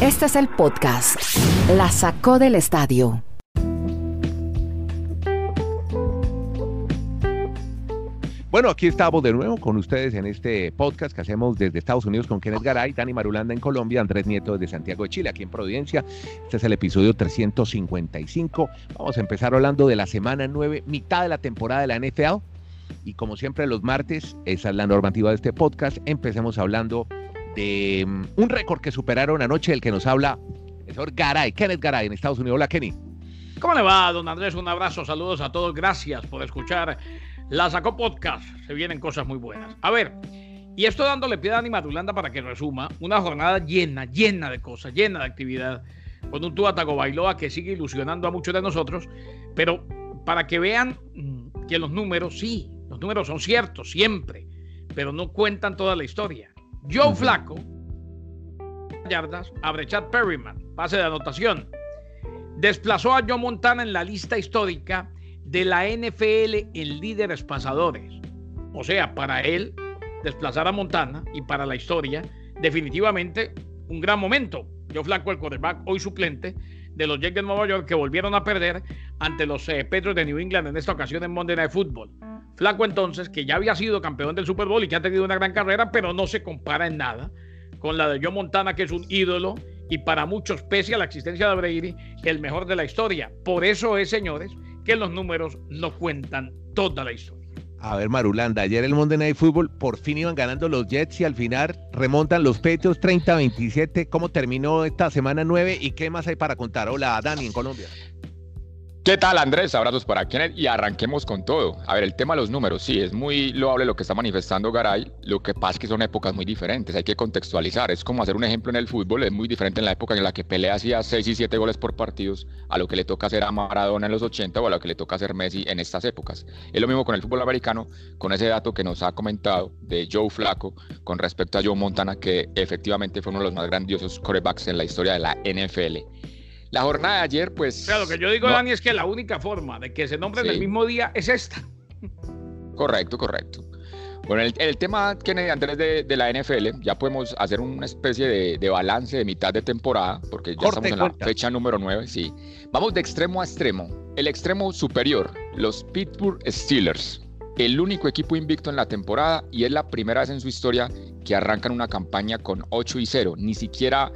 Este es el podcast. La sacó del estadio. Bueno, aquí estamos de nuevo con ustedes en este podcast que hacemos desde Estados Unidos con Kenneth Garay, Dani Marulanda en Colombia, Andrés Nieto desde Santiago de Chile, aquí en Providencia. Este es el episodio 355. Vamos a empezar hablando de la semana 9, mitad de la temporada de la NFL. Y como siempre los martes, esa es la normativa de este podcast, empecemos hablando de um, un récord que superaron anoche el que nos habla el señor Garay, Kenneth Garay en Estados Unidos. Hola Kenny. ¿Cómo le va, don Andrés? Un abrazo, saludos a todos, gracias por escuchar la sacó podcast. Se vienen cosas muy buenas. A ver, y esto dándole pie a Dani Matulanda para que resuma, una jornada llena, llena de cosas, llena de actividad, con un Tua Bailoa que sigue ilusionando a muchos de nosotros, pero para que vean mm, que los números, sí, los números son ciertos siempre, pero no cuentan toda la historia. Joe Flaco, yardas, a Chad Perryman, pase de anotación. Desplazó a Joe Montana en la lista histórica de la NFL en líderes pasadores. O sea, para él, desplazar a Montana y para la historia, definitivamente un gran momento. Yo flaco el quarterback, hoy suplente de los Jets de Nueva York que volvieron a perder ante los eh, Petros de New England en esta ocasión en Monday Night Football. Flaco entonces, que ya había sido campeón del Super Bowl y que ha tenido una gran carrera, pero no se compara en nada con la de Joe Montana, que es un ídolo y para muchos, pese a la existencia de Brady, el mejor de la historia. Por eso es, señores, que los números no cuentan toda la historia. A ver, Marulanda, ayer el Monday Night Football por fin iban ganando los Jets y al final remontan los Patriots 30-27. ¿Cómo terminó esta semana 9 y qué más hay para contar? Hola, Dani, en Colombia. ¿Qué tal Andrés? Abrazos para Kenneth y arranquemos con todo. A ver, el tema de los números, sí, es muy loable lo que está manifestando Garay, lo que pasa es que son épocas muy diferentes, hay que contextualizar, es como hacer un ejemplo en el fútbol, es muy diferente en la época en la que Pelé hacía 6 y 7 goles por partidos a lo que le toca hacer a Maradona en los 80 o a lo que le toca hacer Messi en estas épocas. Es lo mismo con el fútbol americano, con ese dato que nos ha comentado de Joe Flaco con respecto a Joe Montana, que efectivamente fue uno de los más grandiosos quarterbacks en la historia de la NFL. La jornada de ayer, pues. Claro, lo que yo digo, Dani, es que la única forma de que se nombre en el mismo día es esta. Correcto, correcto. Bueno, el, el tema, Kennedy Andrés, de, de, la NFL, ya podemos hacer una especie de, de balance de mitad de temporada, porque ya estamos en la fecha número 9, sí. Vamos de extremo a extremo. El extremo superior, los Pittsburgh Steelers, el único equipo invicto en la temporada y es la primera vez en su historia que arrancan una campaña con 8 y 0. Ni siquiera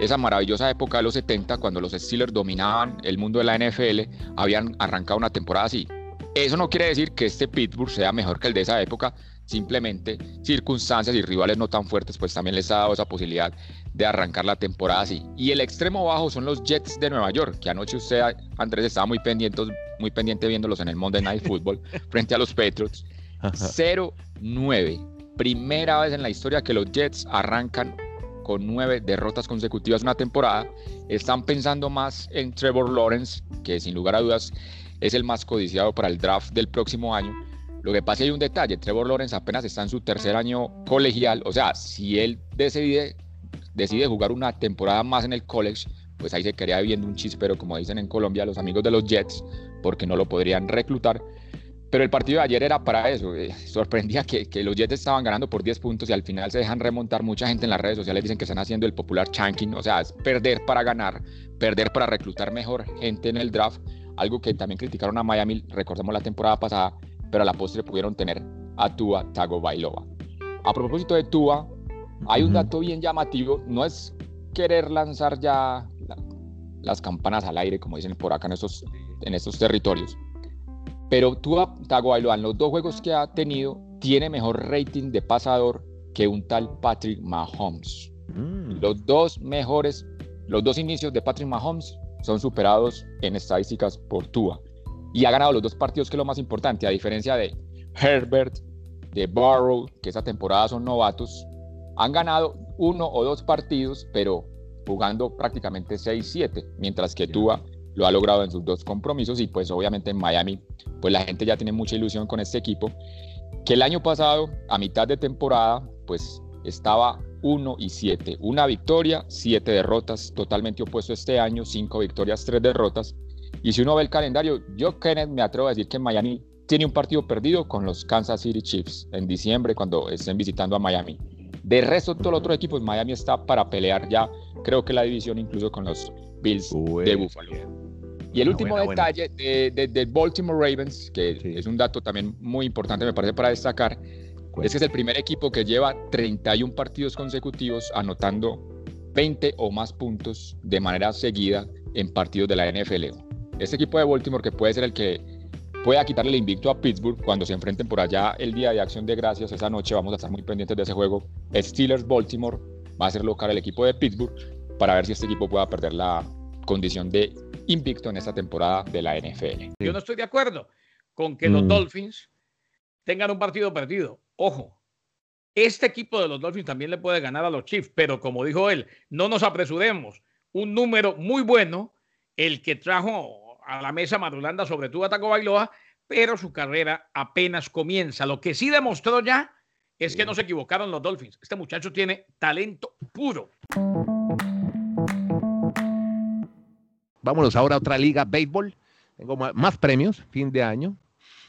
esa maravillosa época de los 70, cuando los Steelers dominaban el mundo de la NFL, habían arrancado una temporada así. Eso no quiere decir que este Pittsburgh sea mejor que el de esa época, simplemente circunstancias y rivales no tan fuertes, pues también les ha dado esa posibilidad de arrancar la temporada así. Y el extremo bajo son los Jets de Nueva York, que anoche usted, Andrés, estaba muy pendiente, muy pendiente viéndolos en el Monday Night Football frente a los Patriots. 0-9. Primera vez en la historia que los Jets arrancan con nueve derrotas consecutivas una temporada, están pensando más en Trevor Lawrence, que sin lugar a dudas es el más codiciado para el draft del próximo año. Lo que pasa es hay un detalle, Trevor Lawrence apenas está en su tercer año colegial, o sea, si él decide, decide jugar una temporada más en el college, pues ahí se quedaría viendo un chispero, como dicen en Colombia los amigos de los Jets, porque no lo podrían reclutar. Pero el partido de ayer era para eso. Eh, sorprendía que, que, los Jets estaban ganando por 10 puntos y al final se dejan remontar. Mucha gente en las redes sociales dicen que están haciendo el popular chanking, o sea, es perder para ganar, perder para reclutar mejor gente en el draft. Algo que también criticaron a Miami, recordemos la temporada pasada, pero a la postre pudieron tener a Tua Tagovailoa. A propósito de Tua, hay un dato bien llamativo, no es querer lanzar ya las campanas al aire, como dicen por acá en estos, en estos territorios, pero Tua Tagovailoa en los dos juegos que ha tenido tiene mejor rating de pasador que un tal Patrick Mahomes. Mm. Los dos mejores, los dos inicios de Patrick Mahomes son superados en estadísticas por Tua. Y ha ganado los dos partidos, que es lo más importante, a diferencia de Herbert, de Barrow, que esa temporada son novatos. Han ganado uno o dos partidos, pero jugando prácticamente 6-7, mientras que Tua lo ha logrado en sus dos compromisos y pues obviamente en Miami pues la gente ya tiene mucha ilusión con este equipo que el año pasado a mitad de temporada pues estaba 1 y 7, una victoria, 7 derrotas, totalmente opuesto este año, 5 victorias, 3 derrotas. Y si uno ve el calendario, yo Kenneth me atrevo a decir que Miami tiene un partido perdido con los Kansas City Chiefs en diciembre cuando estén visitando a Miami. De resto, todos los otros equipos, Miami está para pelear ya, creo que la división incluso con los Bills de Buffalo. Y el último detalle de, Baltimore Ravens, que es un dato también muy importante, me parece, para destacar, es que es el primer equipo que lleva 31 partidos consecutivos anotando 20 o más puntos de manera seguida en partidos de la NFL. Este equipo de Baltimore, que puede ser el que pueda quitarle el invicto a Pittsburgh cuando se enfrenten por allá el día de acción de gracias, esa noche vamos a estar muy pendientes de ese juego. Steelers Baltimore va a ser local el equipo de Pittsburgh para ver si este equipo pueda perder la condición de invicto en esta temporada de la NFL. Yo no estoy de acuerdo con que los mm. Dolphins tengan un partido perdido. Ojo, este equipo de los Dolphins también le puede ganar a los Chiefs, pero como dijo él, no nos apresuremos. Un número muy bueno, el que trajo a la mesa Madulanda sobre todo Taco Bailoa, pero su carrera apenas comienza. Lo que sí demostró ya es que no se equivocaron los Dolphins. Este muchacho tiene talento puro. Vámonos ahora a otra liga, béisbol. Tengo más premios, fin de año.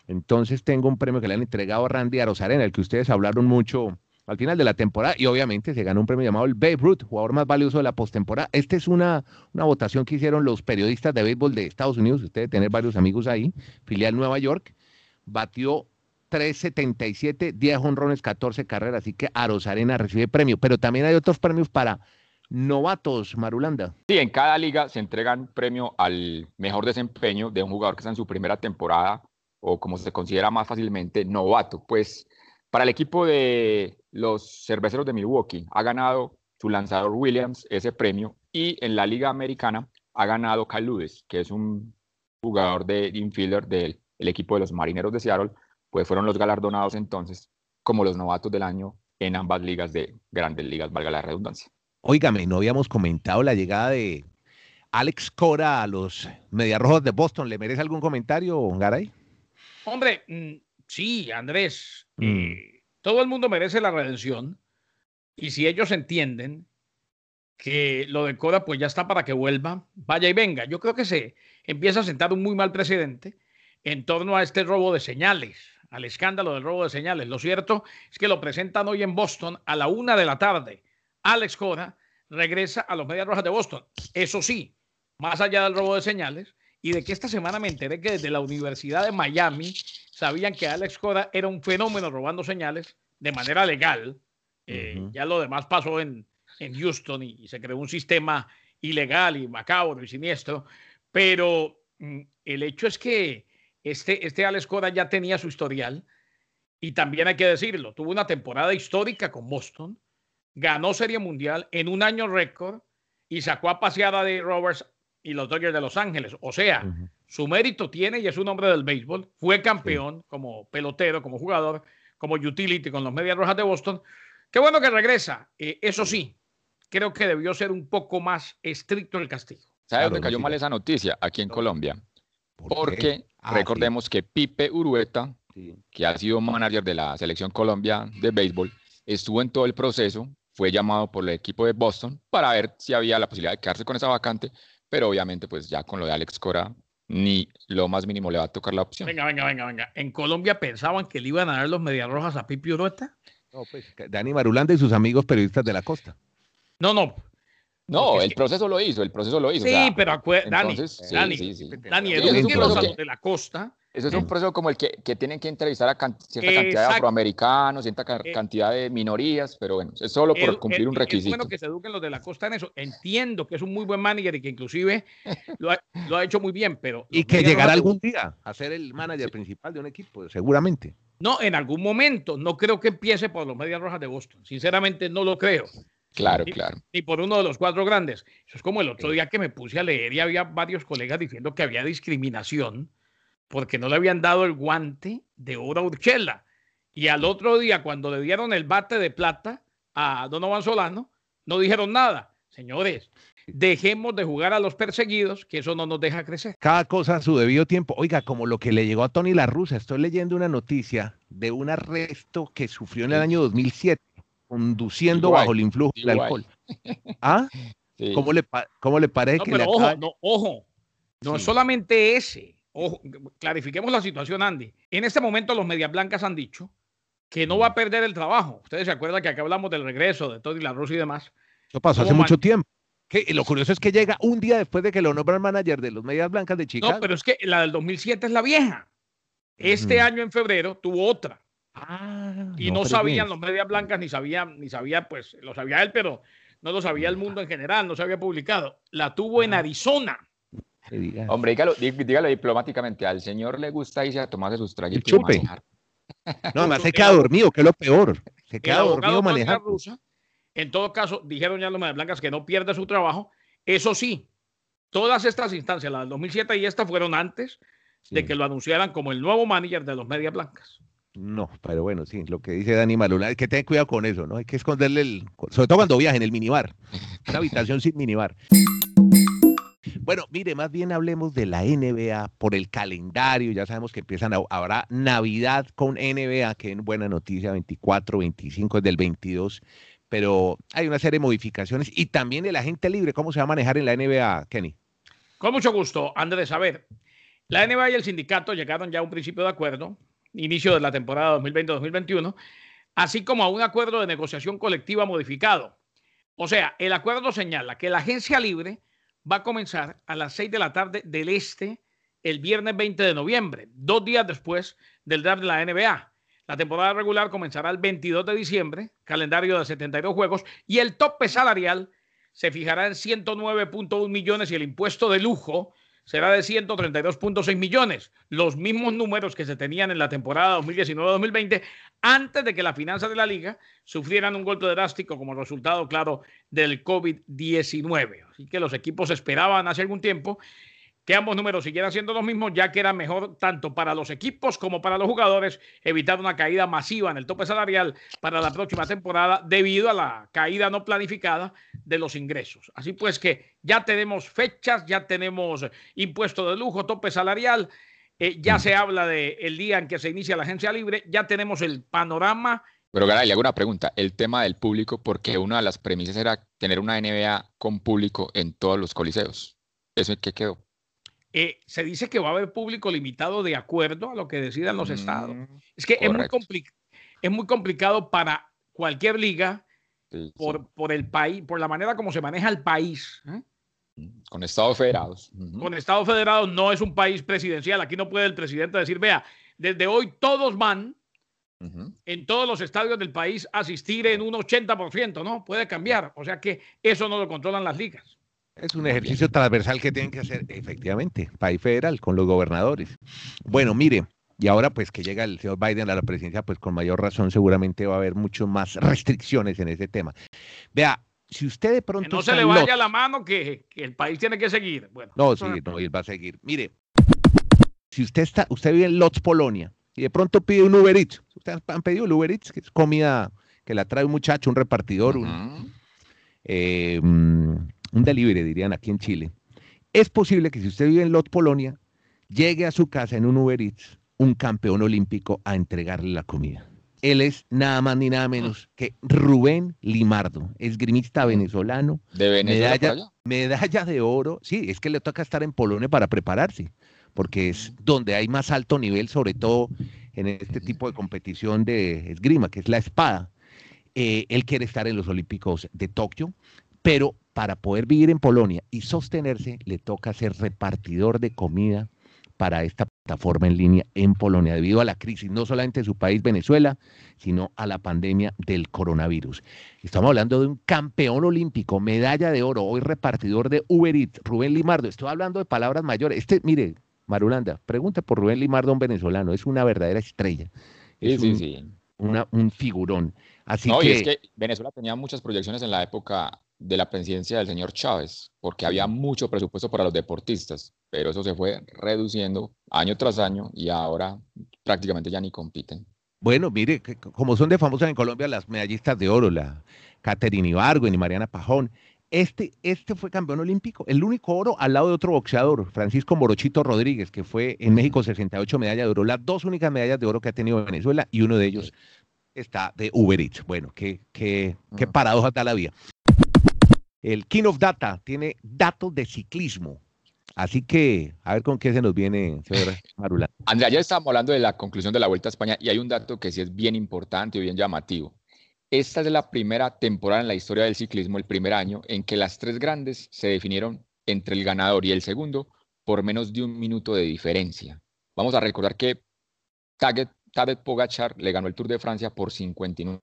Entonces tengo un premio que le han entregado a Randy Arozarena, el que ustedes hablaron mucho al final de la temporada y obviamente se ganó un premio llamado el Babe Ruth, jugador más valioso de la postemporada. Esta es una, una votación que hicieron los periodistas de béisbol de Estados Unidos, usted debe tener varios amigos ahí, filial Nueva York, batió 3.77, 10 honrones, 14 carreras, así que Arozarena recibe premio, pero también hay otros premios para novatos, Marulanda. Sí, en cada liga se entregan premio al mejor desempeño de un jugador que está en su primera temporada o como se considera más fácilmente, novato. Pues para el equipo de los cerveceros de Milwaukee ha ganado su lanzador Williams ese premio y en la liga americana ha ganado Kyle que es un jugador de infielder del equipo de los Marineros de Seattle, pues fueron los galardonados entonces como los novatos del año en ambas ligas de grandes ligas, valga la redundancia. Óigame, no habíamos comentado la llegada de Alex Cora a los Mediarrojos de Boston. ¿Le merece algún comentario, Garay? Hombre, mm, sí, Andrés. Mm. Eh, todo el mundo merece la redención. Y si ellos entienden que lo de Cora pues ya está para que vuelva, vaya y venga. Yo creo que se empieza a sentar un muy mal precedente en torno a este robo de señales, al escándalo del robo de señales. Lo cierto es que lo presentan hoy en Boston a la una de la tarde Alex Cora regresa a los Medias Rojas de Boston. Eso sí, más allá del robo de señales, y de que esta semana me enteré que desde la Universidad de Miami sabían que Alex Cora era un fenómeno robando señales de manera legal. Eh, ya lo demás pasó en, en Houston y, se creó un sistema ilegal y macabro y siniestro. Pero mm, el hecho es que este, este Alex Cora ya tenía su historial y también hay que decirlo, tuvo una temporada histórica con Boston ganó Serie Mundial en un año récord y sacó a paseada de Roberts y los Dodgers de Los Ángeles. O sea, su mérito tiene y es un hombre del béisbol. Fue campeón como pelotero, como jugador, como utility con los Medias Rojas de Boston. Qué bueno que regresa. Eh, eso sí, creo que debió ser un poco más estricto el castigo. ¿Sabe dónde cayó mal esa noticia? Aquí en Colombia. Porque ah, recordemos que Pipe Urueta, que ha sido manager de la selección Colombia de béisbol, estuvo en todo el proceso fue llamado por el equipo de Boston para ver si había la posibilidad de quedarse con esa vacante, pero obviamente pues ya con lo de Alex Cora ni lo más mínimo le va a tocar la opción. Venga, venga, venga, venga. ¿En Colombia pensaban que le iban a dar los Medias Rojas a Pipi Urueta? No, pues Dani Marulanda y sus amigos periodistas de la costa. No, no. No, el proceso lo hizo, el proceso lo hizo. Sí, pero Dani, Dani, sí, sí, Dani, los de la costa eso es un proceso como el que, que tienen que entrevistar a cierta cantidad de afroamericanos, cierta eh, cantidad de minorías, pero bueno, es solo por cumplir un requisito. Es bueno que se eduquen los de la costa en eso. Entiendo que es un muy buen manager y que inclusive lo ha, lo ha hecho muy bien, pero... Y que llegará algún día a ser el manager principal de un equipo, seguramente. No, en algún momento. No creo que empiece por los Medias Rojas de Boston. Sinceramente no lo creo. Claro, claro. Ni por uno de los cuatro grandes. Eso es como el otro día que me puse a leer y había varios colegas diciendo que había discriminación porque no le habían dado el guante de oro a Urchela. Y al otro día, cuando le dieron el bate de plata a Donovan Solano, no dijeron nada. Señores, dejemos de jugar a los perseguidos, que eso no nos deja crecer. Cada cosa a su debido tiempo. Oiga, como lo que le llegó a Tony La Russa, estoy leyendo una noticia de un arresto que sufrió en el año 2007, conduciendo bajo el influjo del alcohol. ¿Ah? ¿Cómo, le, ¿Cómo le parece que le ojo, no, ojo, no es solamente ese. Ojo, clarifiquemos la situación, Andy. En este momento los medias blancas han dicho que no va a perder el trabajo. Ustedes se acuerdan que acá hablamos del regreso de Tony La Russa y demás. Eso pasó hace mucho tiempo. Que lo curioso es que llega un día después de que lo nombran manager de los Medias Blancas de Chicago. No, pero es que la del 2007 es la vieja. Este año en febrero tuvo otra. Ah, y no, sabían los Medias Blancas, ni sabían, ni sabía, pues lo sabía él, pero no lo sabía el mundo en general, no se había publicado. La tuvo en Arizona. Hombre, dígalo, dígalo, diplomáticamente, al señor le gusta irse a tomarse sus traguitos y manejar. No, además se queda dormido, que es lo peor. Se queda dormido manejando. En todo caso, dijeron ya los Medias Blancas que no pierde su trabajo. Eso sí, todas estas instancias, la del 2007 y esta, fueron antes de que lo anunciaran como el nuevo manager de los Medias Blancas. No, pero bueno, sí, lo que dice Dani Malula es que ten cuidado con eso, ¿no? Hay que esconderle el. Sobre todo cuando viaje en el minibar. Una habitación sin minibar. Bueno, mire, más bien hablemos de la NBA por el calendario. Ya sabemos que empiezan ahora Navidad con NBA, que es buena noticia, 24, 25 es del 22 pero hay una serie de modificaciones y también el agente libre, ¿cómo se va a manejar en la NBA, Kenny? Con mucho gusto, Andrés. A ver, la NBA y el sindicato llegaron ya a un principio de acuerdo, inicio de la temporada 2020-2021, así como a un acuerdo de negociación colectiva modificado. O sea, el acuerdo señala que la agencia libre va a comenzar a las 6 de la tarde del este el viernes 20 de noviembre, dos días después del draft de la NBA. La temporada regular comenzará el 22 de diciembre, calendario de 72 juegos, y el tope salarial se fijará en 109.1 millones y el impuesto de lujo será de 132.6 millones, los mismos números que se tenían en la temporada 2019-2020 antes de que las finanzas de la liga sufrieran un golpe drástico como resultado, claro, del COVID-19. Así que los equipos esperaban hace algún tiempo que ambos números siguieran siendo los mismos, ya que era mejor tanto para los equipos como para los jugadores evitar una caída masiva en el tope salarial para la próxima temporada debido a la caída no planificada de los ingresos. Así pues que ya tenemos fechas, ya tenemos impuesto de lujo, tope salarial, eh, ya se habla del el día en que se inicia la agencia libre, ya tenemos el panorama. Pero Garay, le hago una pregunta, el tema del público, porque una de las premisas era tener una NBA con público en todos los coliseos. ¿Eso en qué quedó? Eh, se dice que va a haber público limitado de acuerdo a lo que decidan los estados. Mm, es que es muy, es muy, complicado para cualquier liga por, por, el país, por la manera como se maneja el país. ¿eh? Con estados federados. Con estados federados no es un país presidencial. Aquí no puede el presidente decir, vea, desde hoy todos van en todos los estadios del país asistir en un 80%, ¿no? Puede cambiar. O sea que eso no lo controlan las ligas. Es un ejercicio transversal que tienen que hacer, efectivamente, país federal, con los gobernadores. Bueno, mire, y ahora pues que llega el señor Biden a la presidencia, pues con mayor razón seguramente va a haber mucho más restricciones en ese tema. Vea, si usted de pronto... Que no se le vaya la mano que, el país tiene que seguir. Bueno, no, sí, no, él va a seguir. Mire, si usted está, usted vive en Lotz, Polonia, y de pronto pide un Uber Eats, ustedes han pedido el Uber Eats, que es comida que la trae un muchacho, un repartidor, un, eh, un delivery, dirían aquí en Chile, es posible que si usted vive en Lot, Polonia, llegue a su casa en un Uber Eats un campeón olímpico a entregarle la comida. Él es nada más ni nada menos que Rubén Limardo, esgrimista venezolano. De Venezuela. Medalla, medalla de oro. Sí, es que le toca estar en Polonia para prepararse, porque es donde hay más alto nivel, sobre todo en este tipo de competición de esgrima, que es la espada. Eh, él quiere estar en los Olímpicos de Tokio, pero para poder vivir en Polonia y sostenerse, le toca ser repartidor de comida para esta plataforma en línea en Polonia, debido a la crisis, no solamente de su país, Venezuela, sino a la pandemia del coronavirus. Estamos hablando de un campeón olímpico, medalla de oro, hoy repartidor de Uber Eats, Rubén Limardo. Estoy hablando de palabras mayores. Este, mire, Marulanda, pregunta por Rubén Limardo, un venezolano, es una verdadera estrella. sí, sí, sí. un figurón. Así no, que... y es que Venezuela tenía muchas proyecciones en la época de la presidencia del señor Chávez, porque había mucho presupuesto para los deportistas, pero eso se fue reduciendo año tras año y ahora prácticamente ya ni compiten. Bueno, mire, como son de famosas en Colombia las medallistas de oro, la Caterina Ibargüen y Mariana Pajón, este, este fue campeón olímpico, el único oro al lado de otro boxeador, Francisco Morochito Rodríguez, que fue en México 68 medallas de oro, las dos únicas medallas de oro que ha tenido Venezuela y uno de ellos está de Uber Eats. Bueno, qué, qué, qué paradoja está la vida. El King of Data tiene datos de ciclismo. Así que, a ver con qué se nos viene, señor Marula. Andrea, ya estamos hablando de la conclusión de la Vuelta a España y hay un dato que sí es bien importante y bien llamativo. Esta es la primera temporada en la historia del ciclismo, el primer año, en que las tres grandes se definieron entre el ganador y el segundo por menos de un minuto de diferencia. Vamos a recordar que Tadej Pogachar le ganó el Tour de Francia por 59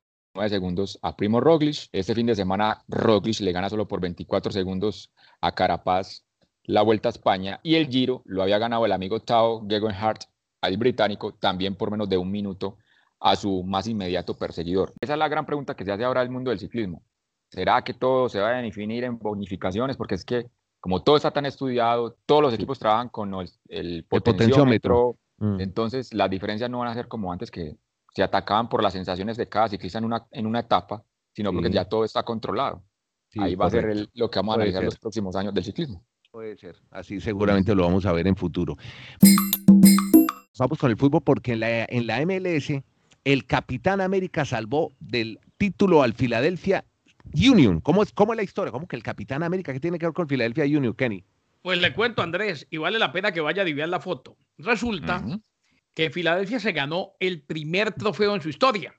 segundos a Primo Roglic. Este fin de semana Roglic le gana solo por 24 segundos a Carapaz la Vuelta a España y el Giro lo había ganado el amigo Tao Gegenhardt, al británico, también por menos de un minuto a su más inmediato perseguidor. Esa es la gran pregunta que se hace ahora el mundo del ciclismo. ¿Será que todo se va a definir en bonificaciones? Porque es que como todo está tan estudiado, todos los equipos trabajan con el, potenciómetro, mm. entonces las diferencias no van a ser como antes que se atacaban por las sensaciones de cada ciclista en una, en una etapa, sino porque ya todo está controlado. Ahí va a ser lo que vamos a analizar los próximos años del ciclismo. Puede ser, así seguramente lo vamos a ver en futuro. Vamos con el fútbol porque en la, en la MLS el Capitán América salvó del título al Philadelphia Union. ¿Cómo es, cómo es la historia? ¿Cómo que el Capitán América? ¿Qué tiene que ver con Philadelphia Union, Kenny? Pues le cuento, Andrés, y vale la pena que vaya a adivinar la foto. Resulta que Filadelfia se ganó el primer trofeo en su historia.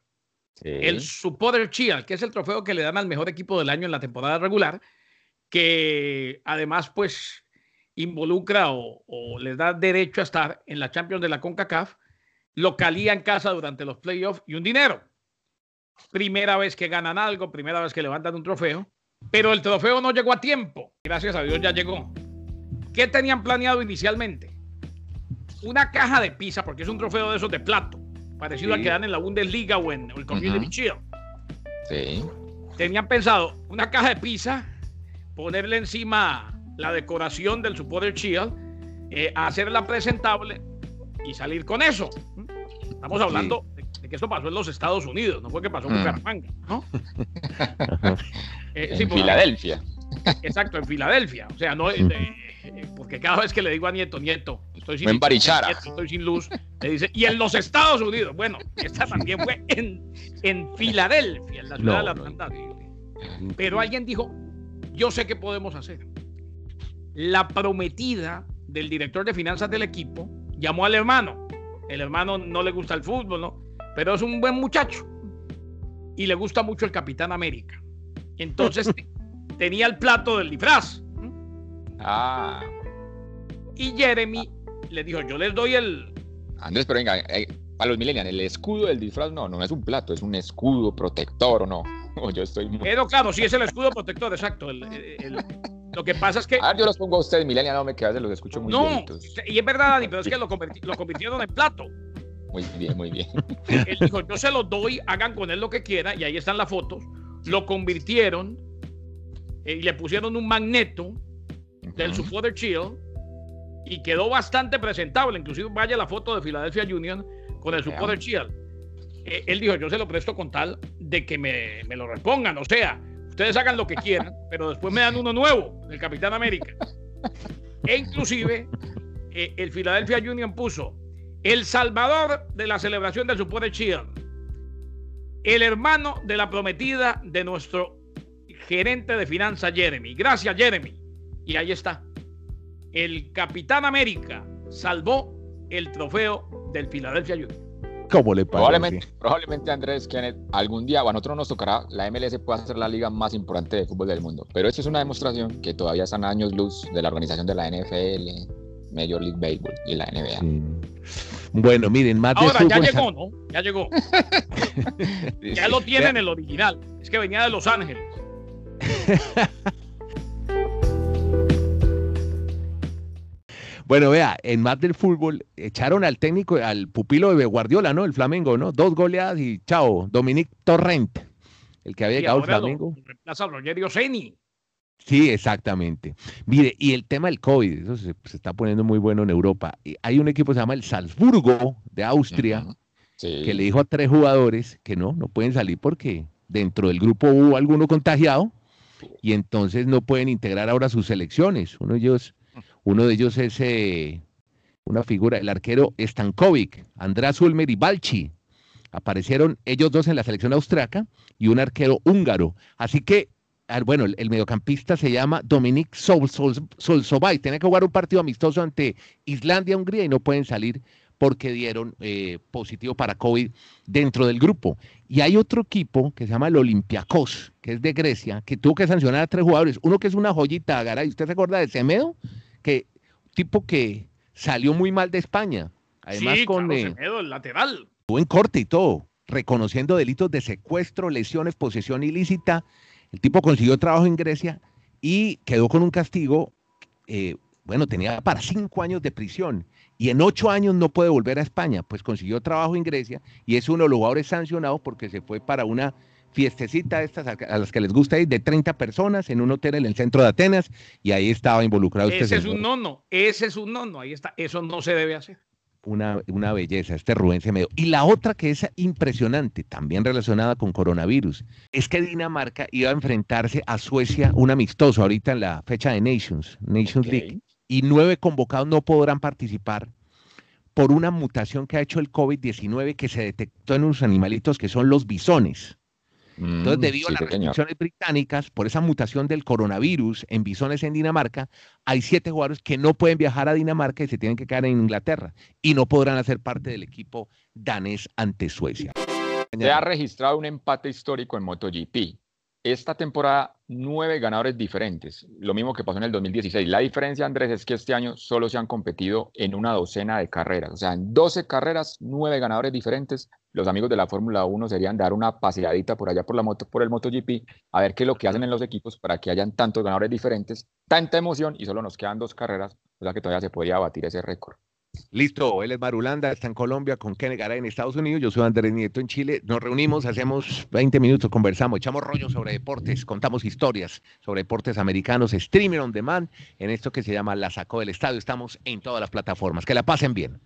El Supporter Shield, que es el trofeo que le dan al mejor equipo del año en la temporada regular, que además pues involucra o, o les da derecho a estar en la Champions de la CONCACAF, localía en casa durante los playoffs y un dinero. Primera vez que ganan algo, primera vez que levantan un trofeo, pero el trofeo no llegó a tiempo. Gracias a Dios ya llegó. ¿Qué tenían planeado inicialmente? Una caja de pizza, porque es un trofeo de esos de plato, parecido a que dan en la Bundesliga o en el Community uh Shield. Sí. Tenían pensado una caja de pizza, ponerle encima la decoración del Supporter Shield, eh, hacerla presentable y salir con eso. Estamos hablando de, que esto pasó en los Estados Unidos, no fue que pasó en mm. Bucaramanga, ¿no? Eh, en Filadelfia. Exacto, en Filadelfia. O sea, no, eh, porque cada vez que le digo a Nieto, Nieto, estoy sin, estoy sin luz, le dice, y en los Estados Unidos. Bueno, esta también fue en, en Filadelfia, en la ciudad de la Atlanta. Pero alguien dijo, yo sé qué podemos hacer. La prometida del director de finanzas del equipo llamó al hermano. El hermano no le gusta el fútbol, ¿no? Pero es un buen muchacho. Y le gusta mucho el Capitán América. Entonces tenía el plato del disfraz. Ah. Y Jeremy le dijo, yo les doy el... Andrés, pero venga, eh, a los millennials, el escudo del disfraz no, no es un plato, es un escudo protector, ¿o no? yo estoy Pero claro, sí es el escudo protector, exacto. lo que pasa es que. Ah, yo los pongo a ustedes, Milenia, no me quedas, los escucho muy No, y es verdad, Dani, pero es que lo, lo convirtieron en plato. Muy bien, muy bien. Él dijo, yo se los doy, hagan con él lo que quieran, y ahí están las fotos. Lo convirtieron eh, y le pusieron un magneto del Supporter Shield y quedó bastante presentable. Inclusive vaya la foto de Philadelphia Union con el Supporter Shield. Eh, él dijo, yo se lo presto con tal de que me, me, lo repongan. O sea, ustedes hagan lo que quieran, pero después me dan uno nuevo, del Capitán América. E inclusive, eh, el Philadelphia Union puso el salvador de la celebración del Supporter Shield, el hermano de la prometida de nuestro gerente de finanzas, Jeremy. Gracias, Jeremy. Y ahí está. El Capitán América salvó el trofeo del Philadelphia Union. ¿Cómo le parece? Probablemente, Andrés Kenneth, algún día, o a nosotros nos tocará, la MLS puede ser la liga más importante de fútbol del mundo. Pero esto es una demostración que todavía están años luz de la organización de la NFL, Major League Baseball y la NBA. Bueno, miren, más de Ahora, ya llegó, ¿no? Ya llegó. ya lo tienen el original. Es que venía de Los Ángeles. Bueno, vea, en más del fútbol echaron al técnico, al pupilo de Guardiola, ¿no? El Flamengo, ¿no? Dos goleadas y chao, Dominic Torrent, el que había llegado al Flamengo. reemplaza a Rogerio Ceni. Sí, exactamente. Mire, y el tema del COVID, eso se, está poniendo muy bueno en Europa. Hay un equipo que se llama el Salzburgo de Austria, que le dijo a tres jugadores que no, no pueden salir porque dentro del grupo hubo alguno contagiado y entonces no pueden integrar ahora sus selecciones. Uno de ellos uno de ellos es eh, una figura, el arquero Stankovic, András Ulmer y Balchi. Aparecieron ellos dos en la selección austriaca y un arquero húngaro. Así que ah, bueno, el, mediocampista se llama Dominic Solsobay. Tiene que jugar un partido amistoso ante Islandia, Hungría y no pueden salir porque dieron eh, positivo para COVID dentro del grupo. Y hay otro equipo que se llama el Olympiacos, que es de Grecia, que tuvo que sancionar a tres jugadores. Uno que es una joyita, Garay. ¿Usted se acuerda de Semedo? Que tipo que salió muy mal de España. Además, con. Eh, Semedo, el lateral. Estuvo en corte y todo, reconociendo delitos de secuestro, lesiones, posesión ilícita. El tipo consiguió trabajo en Grecia y quedó con un castigo. Eh, bueno, tenía para cinco años de prisión y en ocho años no puede volver a España, pues consiguió trabajo en Grecia y es uno de los jugadores sancionados porque se fue para una fiestecita estas a las que les gusta ir de 30 personas en un hotel en el centro de Atenas y ahí estaba involucrado. Ese es un nono, ese es un nono, ahí está, eso no se debe hacer. Una, una belleza, este Rubén Semedo. Y la otra que es impresionante, también relacionada con coronavirus, es que Dinamarca iba a enfrentarse a Suecia, un amistoso ahorita en la fecha de Nations, Nations League, y nueve convocados no podrán participar por una mutación que ha hecho el COVID-19 que se detectó en unos animalitos que son los bisones. Entonces, mm, debido a las restricciones británicas, por esa mutación del coronavirus en bisones en Dinamarca, hay siete jugadores que no pueden viajar a Dinamarca y se tienen que quedar en Inglaterra y no podrán hacer parte del equipo danés ante Suecia. Se ha registrado un empate histórico en MotoGP esta temporada nueve ganadores diferentes, lo mismo que pasó en el 2016. La diferencia, Andrés, es que este año solo se han competido en una docena de carreras, o sea, en 12 carreras, nueve ganadores diferentes. Los amigos de la Fórmula 1 serían dar una paseadita por allá por, la moto, por el MotoGP, a ver qué es lo que hacen en los equipos para que hayan tantos ganadores diferentes, tanta emoción y solo nos quedan dos carreras, o sea que todavía se podría batir ese récord. Listo, él es Marulanda, está en Colombia con Kenny Garay en Estados Unidos, yo soy Andrés Nieto en Chile, nos reunimos, hacemos 20 minutos, conversamos, echamos rollo sobre deportes, contamos historias sobre deportes americanos, streaming on demand, en esto que se llama La Sacó del Estadio, estamos en todas las plataformas, que la pasen bien.